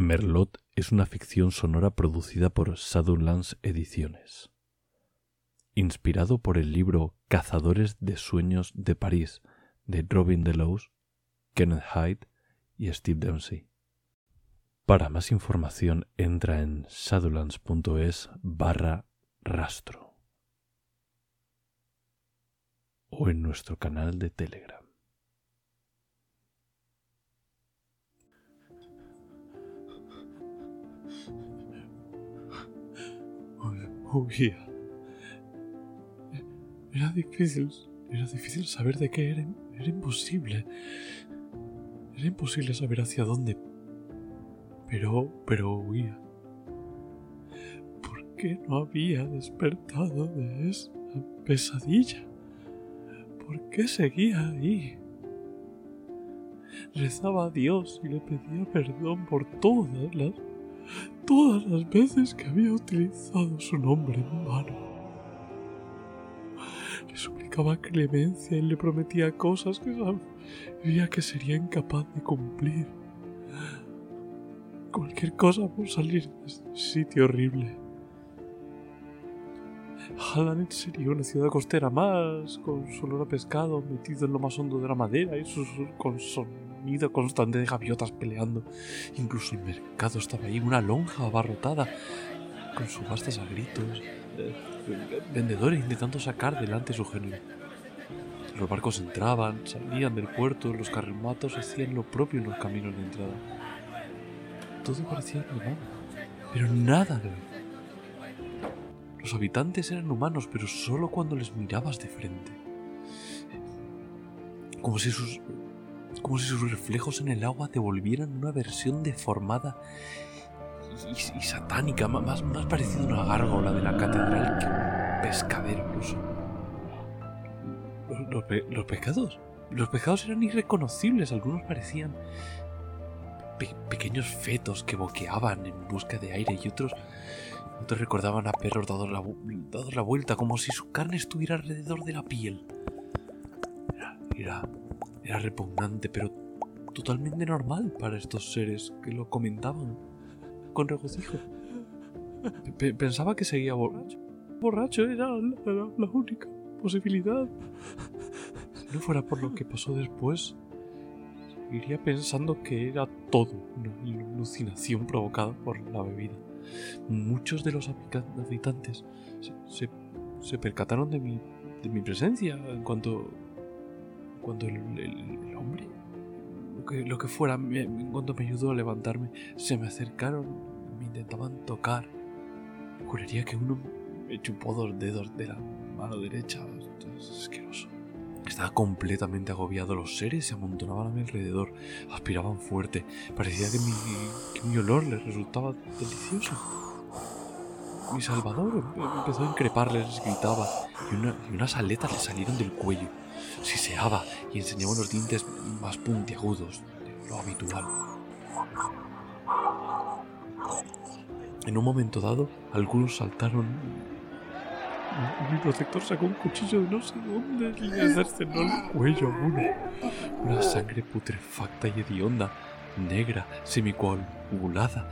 Merlot es una ficción sonora producida por Shadowlands Ediciones. Inspirado por el libro Cazadores de Sueños de París de Robin Delos, Kenneth Hyde y Steve Dempsey. Para más información entra en shadowlands.es barra rastro o en nuestro canal de Telegram. Huía. Era difícil, era difícil saber de qué era, era imposible. Era imposible saber hacia dónde. Pero, pero huía. ¿Por qué no había despertado de esa pesadilla? ¿Por qué seguía ahí? Rezaba a Dios y le pedía perdón por todas las todas las veces que había utilizado su nombre en vano. Le suplicaba clemencia y le prometía cosas que sabía que sería incapaz de cumplir. Cualquier cosa por salir de este sitio horrible. Halanet sería una ciudad costera más, con su olor a pescado metido en lo más hondo de la madera y su, con sonido constante de gaviotas peleando. Incluso el mercado estaba ahí, una lonja abarrotada, con subastas a gritos, vendedores intentando sacar delante su género. Los barcos entraban, salían del puerto, los carrematos hacían lo propio en los caminos de entrada. Todo parecía normal, pero nada de los habitantes eran humanos, pero solo cuando les mirabas de frente. Como si sus, como si sus reflejos en el agua te volvieran una versión deformada y, satánica, más, más parecida a una gárgola de la catedral que un pescadero incluso. Los, los, pecados. Los pecados eran irreconocibles, algunos parecían pequeños fetos que boqueaban en busca de aire y otros te recordaban a perros dados la, la vuelta, como si su carne estuviera alrededor de la piel. Era, era, repugnante, pero totalmente normal para estos seres que lo comentaban con regocijo. pensaba que seguía borracho. Borracho era la, única posibilidad. Si no fuera por lo que pasó después, seguiría pensando que era todo una alucinación provocada por la bebida. Muchos de los habitantes se, percataron de mi, de mi presencia en cuanto, cuando el, hombre, lo que, lo que fuera, en cuanto me ayudó a levantarme, se me acercaron, me intentaban tocar. Juraría que uno me chupó dos dedos de la mano derecha. Es asqueroso. Estaba completamente agobiado. Los seres se amontonaban a mi alrededor, aspiraban fuerte. Parecía que mi, que mi olor les resultaba delicioso. Mi salvador empezó a increparles, les gritaba, y, unas aletas le salieron del cuello. Siseaba y enseñaba unos dientes más puntiagudos de lo habitual. En un momento dado, algunos saltaron mi protector sacó un cuchillo de no sé dónde y le cercenó el cuello a uno. Una sangre putrefacta y hedionda, negra, semicoagulada,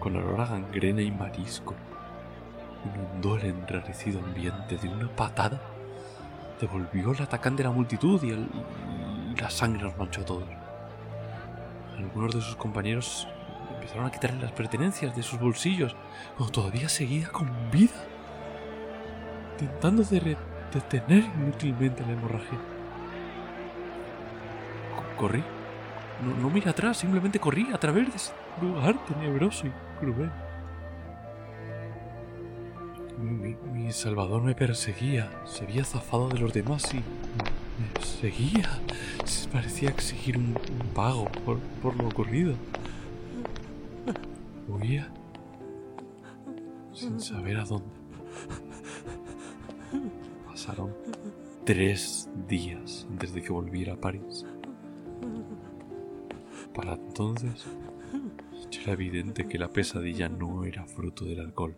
con olor a gangrena y marisco. Inundó el enrarecido ambiente de una patada. Devolvió el atacante de la multitud y, la sangre nos manchó a todos. Algunos de sus compañeros empezaron a quitarle las pertenencias de sus bolsillos, cuando todavía seguía con vida intentando detener inútilmente la hemorragia. corrí. No, miré atrás, simplemente corrí a través de ese lugar tenebroso y cruel. Mi, salvador me perseguía, se había zafado de los demás y me seguía. Parecía exigir un, pago por, por lo ocurrido. Huía sin saber a dónde. Pasaron tres días antes de que volviera a París. Para entonces, era evidente que la pesadilla no era fruto del alcohol.